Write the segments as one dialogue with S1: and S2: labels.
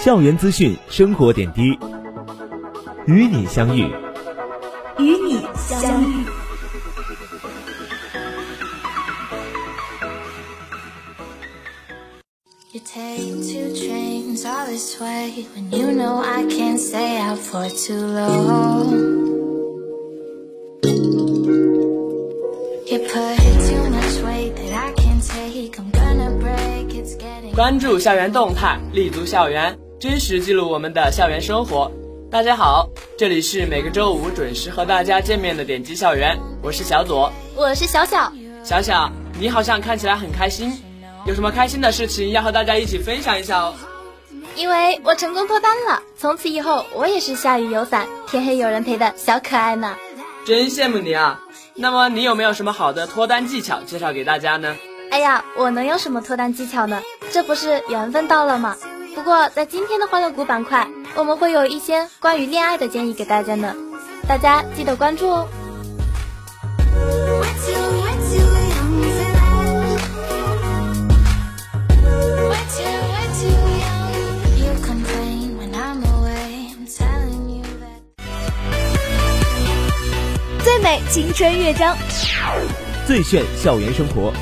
S1: 校园资讯，生活点滴，与你相遇，
S2: 与你相遇。
S3: You take two trains all this way when you know I can't stay out for too long. You put too much weight that I can't take. I'm gonna break. It's getting.
S4: 关注校园动态，立足校园，真实记录我们的校园生活。大家好，这里是每个周五准时和大家见面的点击校园，我是小左。
S2: 我是小小，
S4: 小小，你好像看起来很开心，有什么开心的事情要和大家一起分享一下哦？
S2: 因为我成功脱单了，从此以后我也是下雨有伞，天黑有人陪的小可爱呢。
S4: 真羡慕你啊！那么你有没有什么好的脱单技巧介绍给大家呢？
S2: 哎呀，我能有什么脱单技巧呢？这不是缘分到了吗？不过在今天的欢乐谷板块，我们会有一些关于恋爱的建议给大家呢，大家记得关注哦。最美青春乐章，
S1: 最炫校园生活。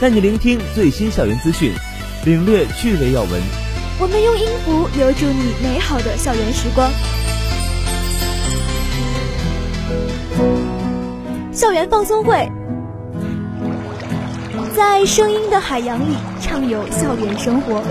S1: 带你聆听最新校园资讯，领略趣味要闻。
S2: 我们用音符留住你美好的校园时光。校园放松会，在声音的海洋里畅游校园生活。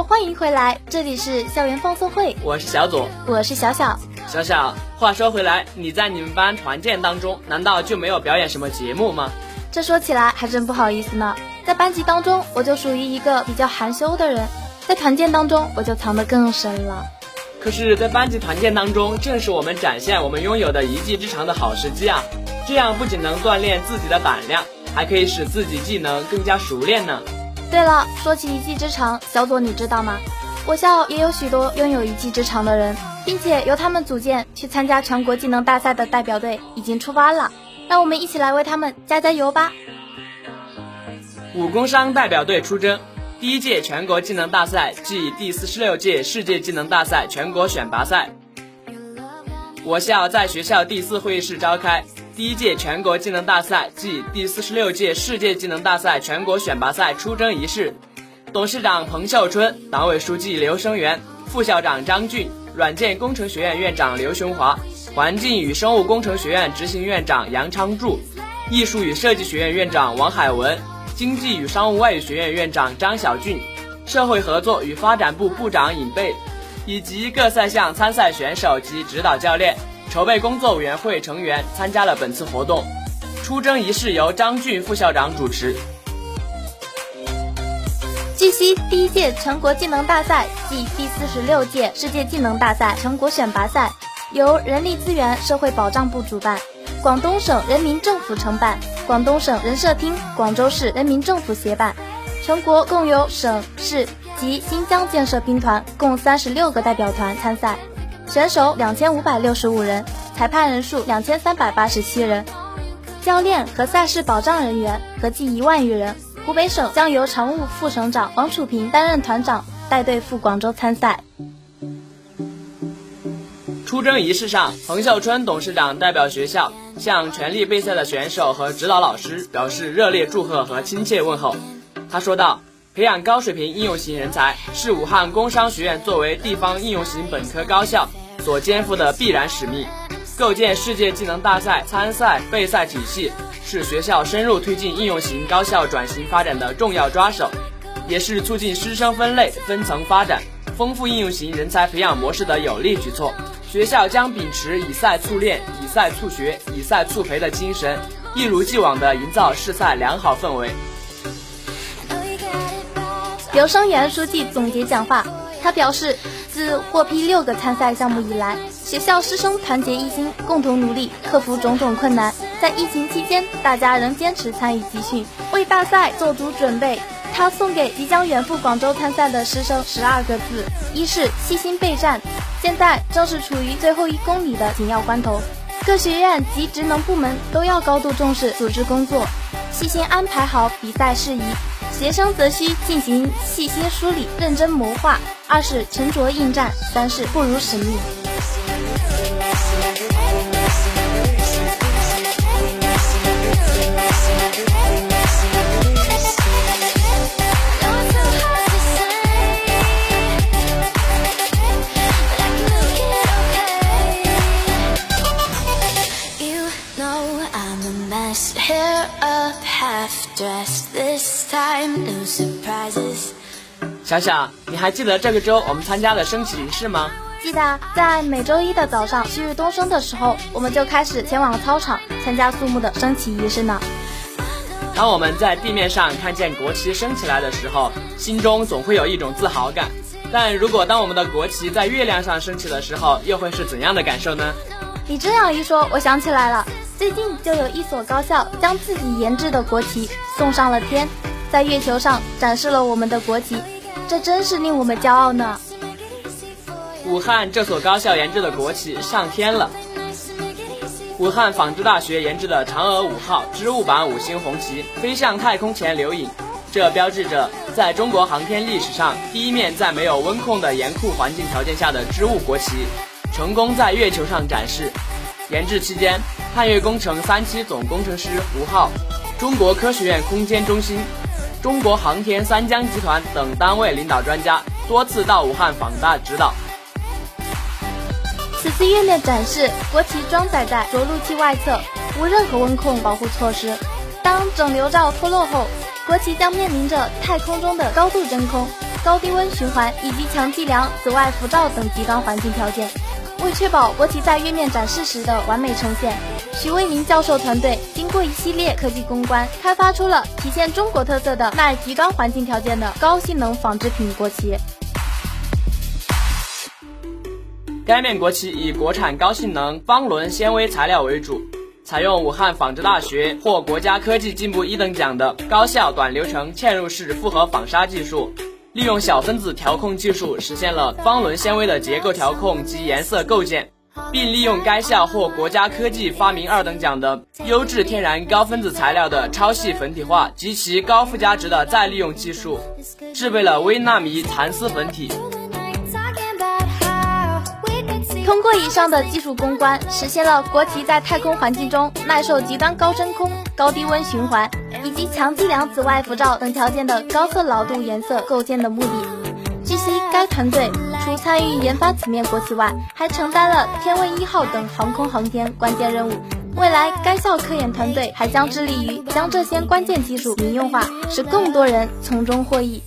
S2: 后，欢迎回来，这里是校园放送会，
S4: 我是小左。
S2: 我是小小。
S4: 小小，话说回来，你在你们班团建当中，难道就没有表演什么节目吗？
S2: 这说起来还真不好意思呢，在班级当中，我就属于一个比较含羞的人，在团建当中，我就藏得更深了。
S4: 可是，在班级团建当中，正是我们展现我们拥有的一技之长的好时机啊！这样不仅能锻炼自己的胆量，还可以使自己技能更加熟练呢。
S2: 对了，说起一技之长，小左你知道吗？我校也有许多拥有一技之长的人，并且由他们组建去参加全国技能大赛的代表队已经出发了，让我们一起来为他们加加油吧！
S4: 武工商代表队出征，第一届全国技能大赛暨第四十六届世界技能大赛全国选拔赛。我校在学校第四会议室召开第一届全国技能大赛暨第四十六届世界技能大赛全国选拔赛出征仪式。董事长彭秀春、党委书记刘生元、副校长张俊、软件工程学院院长刘雄华、环境与生物工程学院执行院长杨昌柱、艺术与设计学院院长王海文、经济与商务外语学院院长张晓俊、社会合作与发展部部长尹贝，以及各赛项参赛选手及指导教练、筹备工作委员会成员参加了本次活动。出征仪式由张俊副校长主持。
S2: 据悉，第一届全国技能大赛暨第四十六届世界技能大赛全国选拔赛由人力资源社会保障部主办，广东省人民政府承办，广东省人社厅、广州市人民政府协办。全国共有省市及新疆建设兵团共三十六个代表团参赛，选手两千五百六十五人，裁判人数两千三百八十七人，教练和赛事保障人员合计一万余人。湖北省将由常务副省长王楚平担任团长，带队赴广州参赛。
S4: 出征仪式上，彭秀春董事长代表学校向全力备赛的选手和指导老师表示热烈祝贺和亲切问候。他说道：“培养高水平应用型人才是武汉工商学院作为地方应用型本科高校所肩负的必然使命。构建世界技能大赛参赛备赛体系，是学校深入推进应用型高校转型发展的重要抓手，也是促进师生分类分层发展、丰富应用型人才培养模式的有力举措。学校将秉持以赛促练、以赛促学、以赛促培的精神，一如既往地营造试赛良好氛围。”
S2: 刘生元书记总结讲话，他表示，自获批六个参赛项目以来，学校师生团结一心，共同努力，克服种种困难。在疫情期间，大家仍坚持参与集训，为大赛做足准备。他送给即将远赴广州参赛的师生十二个字：一是细心备战。现在正是处于最后一公里的紧要关头，各学院及职能部门都要高度重视组织工作，细心安排好比赛事宜。学生则需进行细心梳理、认真谋划。二是沉着应战，三是不辱使命。
S4: 小小，你还记得这个周我们参加的升旗仪式吗？
S2: 记得，在每周一的早上旭日东升的时候，我们就开始前往操场参加肃穆的升旗仪式呢。
S4: 当我们在地面上看见国旗升起来的时候，心中总会有一种自豪感。但如果当我们的国旗在月亮上升起的时候，又会是怎样的感受呢？
S2: 你这样一说，我想起来了，最近就有一所高校将自己研制的国旗送上了天，在月球上展示了我们的国旗，这真是令我们骄傲呢。
S4: 武汉这所高校研制的国旗上天了。武汉纺织大学研制的嫦娥五号织物版五星红旗飞向太空前留影，这标志着在中国航天历史上第一面在没有温控的严酷环境条件下的织物国旗。成功在月球上展示。研制期间，探月工程三期总工程师胡浩、中国科学院空间中心、中国航天三江集团等单位领导专家多次到武汉访大指导。
S2: 此次月面展示，国旗装载在着陆器外侧，无任何温控保护措施。当整流罩脱落后，国旗将面临着太空中的高度真空、高低温循环以及强计量紫外辐照等极端环境条件。为确保国旗在月面展示时的完美呈现，徐卫民教授团队经过一系列科技攻关，开发出了体现中国特色的耐极端环境条件的高性能纺织品国旗。
S4: 该面国旗以国产高性能方纶纤维材料为主，采用武汉纺织大学获国家科技进步一等奖的高效短流程嵌入式复合纺纱技术。利用小分子调控技术实现了方纶纤维的结构调控及颜色构建，并利用该校获国家科技发明二等奖的优质天然高分子材料的超细粉体化及其高附加值的再利用技术，制备了微纳米蚕丝粉体。
S2: 通过以上的技术攻关，实现了国旗在太空环境中耐受极端高真空、高低温循环以及强计量紫外辐照等条件的高色牢度颜色构建的目的。据悉，该团队除参与研发此面国旗外，还承担了天问一号等航空航天关键任务。未来，该校科研团队还将致力于将这些关键技术民用化，使更多人从中获益。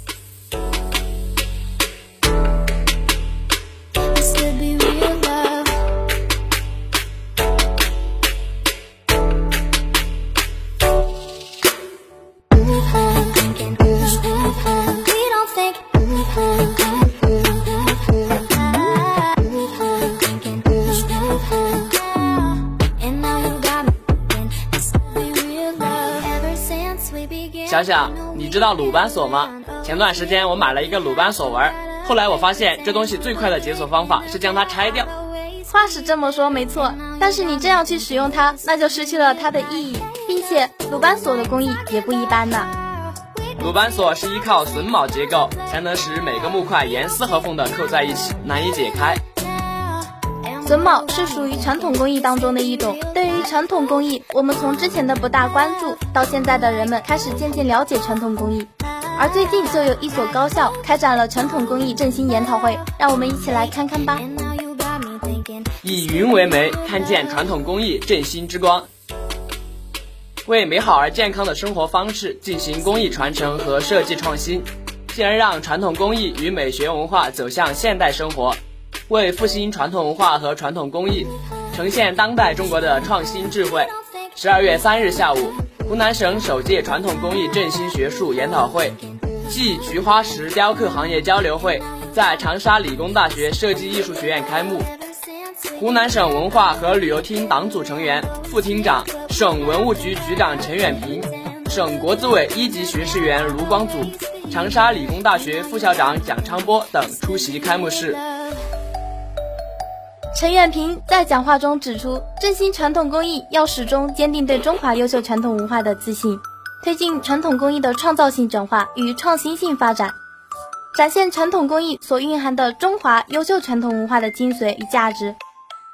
S4: 小小，你知道鲁班锁吗？前段时间我买了一个鲁班锁玩，后来我发现这东西最快的解锁方法是将它拆掉。
S2: 话是这么说没错，但是你这样去使用它，那就失去了它的意义，并且鲁班锁的工艺也不一般呢。
S4: 鲁班锁是依靠榫卯结构，才能使每个木块严丝合缝地扣在一起，难以解开。
S2: 榫卯是属于传统工艺当中的一种。对于传统工艺，我们从之前的不大关注，到现在的人们开始渐渐了解传统工艺。而最近就有一所高校开展了传统工艺振兴研讨会，让我们一起来看看吧。
S4: 以云为媒，看见传统工艺振兴之光，为美好而健康的生活方式进行工艺传承和设计创新，进而让传统工艺与美学文化走向现代生活，为复兴传统文化和传统工艺，呈现当代中国的创新智慧。十二月三日下午，湖南省首届传统工艺振兴学术研讨会暨菊花石雕刻行业交流会在长沙理工大学设计艺术学院开幕。湖南省文化和旅游厅党组成员、副厅长、省文物局局长陈远平，省国资委一级巡视员卢光祖，长沙理工大学副校长蒋昌波等出席开幕式。
S2: 陈远平在讲话中指出，振兴传统工艺要始终坚定对中华优秀传统文化的自信，推进传统工艺的创造性转化与创新性发展，展现传统工艺所蕴含的中华优秀传统文化的精髓与价值。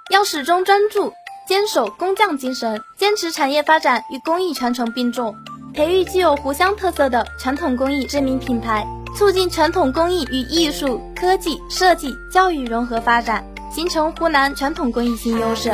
S2: 要始终专注坚守工匠精神，坚持产业发展与工艺传承并重，培育具有湖湘特色的传统工艺知名品牌，促进传统工艺与艺术、科技、设计、教育融合发展。形成湖南传统工艺新优势。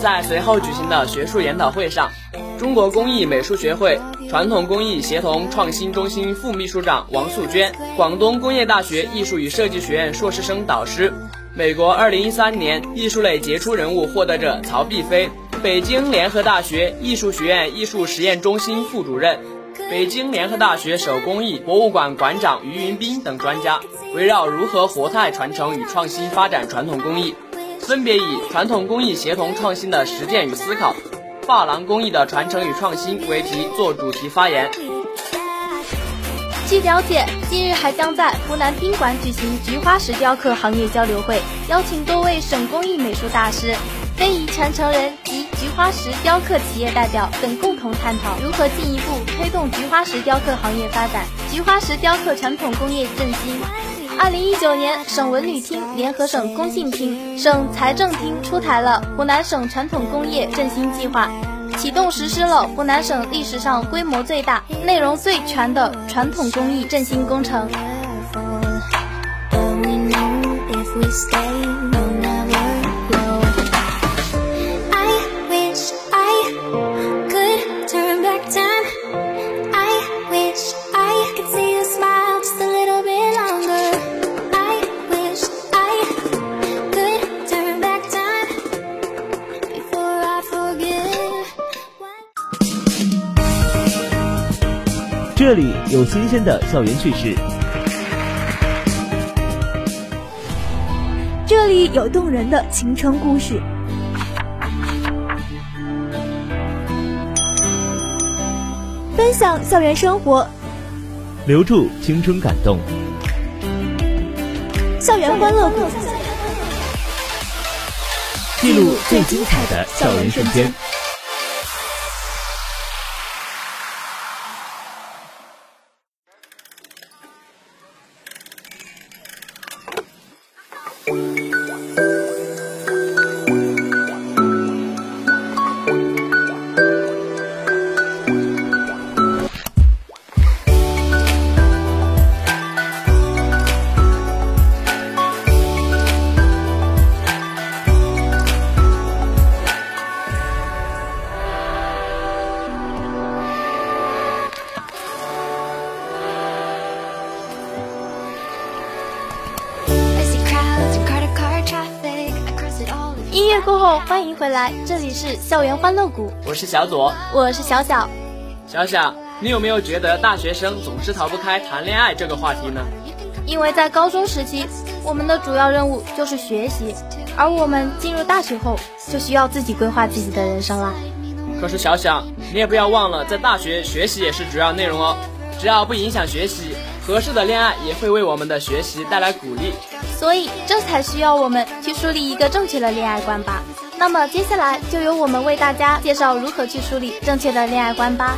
S4: 在随后举行的学术研讨会上，中国工艺美术学会传统工艺协同创新中心副秘书长王素娟，广东工业大学艺术与设计学院硕士生导师，美国2013年艺术类杰出人物获得者曹碧飞，北京联合大学艺术学院艺术实验中心副主任。北京联合大学手工艺博物馆馆长于云斌等专家围绕如何活态传承与创新发展传统工艺，分别以传统工艺协同创新的实践与思考、珐琅工艺的传承与创新为题做主题发言。
S2: 据了解，近日还将在湖南宾馆举行菊花石雕刻行业交流会，邀请多位省工艺美术大师、非遗传承人及菊花石雕刻企业代表等共同探讨如何进一步推动菊花石雕刻行业发展、菊花石雕刻传统工业振兴。二零一九年，省文旅厅联合省工信厅、省财政厅出台了湖南省传统工业振兴计划。启动实施了湖南省历史上规模最大、内容最全的传统工艺振兴工程。
S1: 这里有新鲜的校园趣事，
S5: 这里有动人的青春故事，分享校园生活，
S1: 留住青春感动，
S5: 校园欢乐谷，
S1: 记录最精彩的校园瞬间。
S2: 乐过后，欢迎回来，这里是校园欢乐谷，
S4: 我是小左，
S2: 我是小小。
S4: 小小，你有没有觉得大学生总是逃不开谈恋爱这个话题呢？
S2: 因为在高中时期，我们的主要任务就是学习，而我们进入大学后，就需要自己规划自己的人生啦。
S4: 可是小小，你也不要忘了，在大学学习也是主要内容哦。只要不影响学习，合适的恋爱也会为我们的学习带来鼓励。
S2: 所以，这才需要我们去树立一个正确的恋爱观吧。那么，接下来就由我们为大家介绍如何去树立正确的恋爱观吧。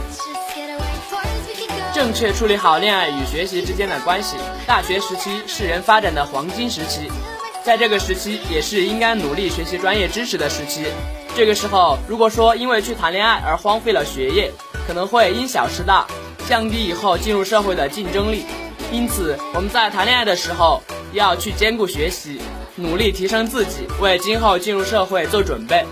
S4: 正确处理好恋爱与学习之间的关系，大学时期是人发展的黄金时期，在这个时期也是应该努力学习专业知识的时期。这个时候，如果说因为去谈恋爱而荒废了学业，可能会因小失大。降低以后进入社会的竞争力。因此，我们在谈恋爱的时候要去兼顾学习，努力提升自己，为今后进入社会做准备。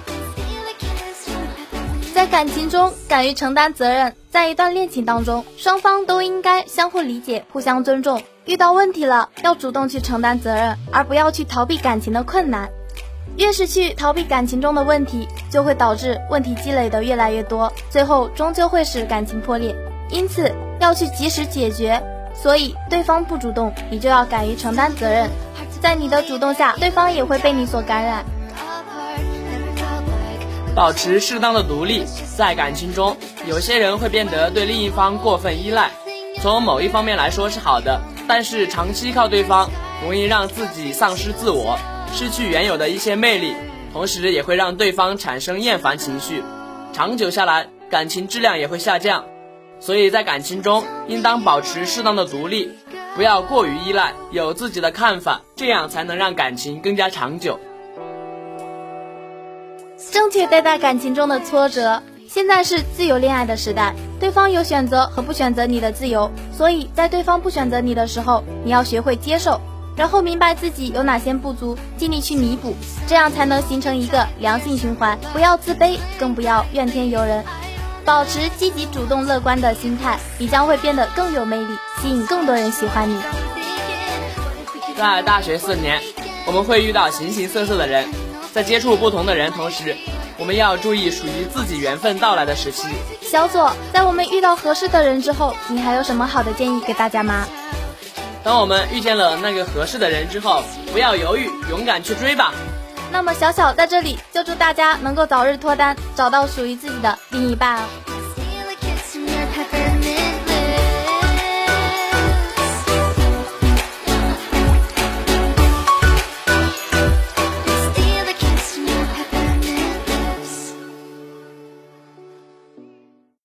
S2: 在感情中，敢于承担责任。在一段恋情当中，双方都应该相互理解、互相尊重。遇到问题了，要主动去承担责任，而不要去逃避感情的困难。越是去逃避感情中的问题，就会导致问题积累的越来越多，最后终究会使感情破裂。因此，要去及时解决。所以，对方不主动，你就要敢于承担责任。在你的主动下，对方也会被你所感染。
S4: 保持适当的独立，在感情中，有些人会变得对另一方过分依赖。从某一方面来说是好的，但是长期靠对方，容易让自己丧失自我，失去原有的一些魅力，同时也会让对方产生厌烦情绪。长久下来，感情质量也会下降。所以在感情中，应当保持适当的独立，不要过于依赖，有自己的看法，这样才能让感情更加长久。
S2: 正确对待感情中的挫折。现在是自由恋爱的时代，对方有选择和不选择你的自由，所以在对方不选择你的时候，你要学会接受，然后明白自己有哪些不足，尽力去弥补，这样才能形成一个良性循环。不要自卑，更不要怨天尤人，保持积极主动乐观的心态，你将会变得更有魅力，吸引更多人喜欢你。
S4: 在大学四年，我们会遇到形形色色的人。在接触不同的人同时，我们要注意属于自己缘分到来的时期。
S2: 小左，在我们遇到合适的人之后，你还有什么好的建议给大家吗？
S4: 当我们遇见了那个合适的人之后，不要犹豫，勇敢去追吧。
S2: 那么小小在这里就祝大家能够早日脱单，找到属于自己的另一半。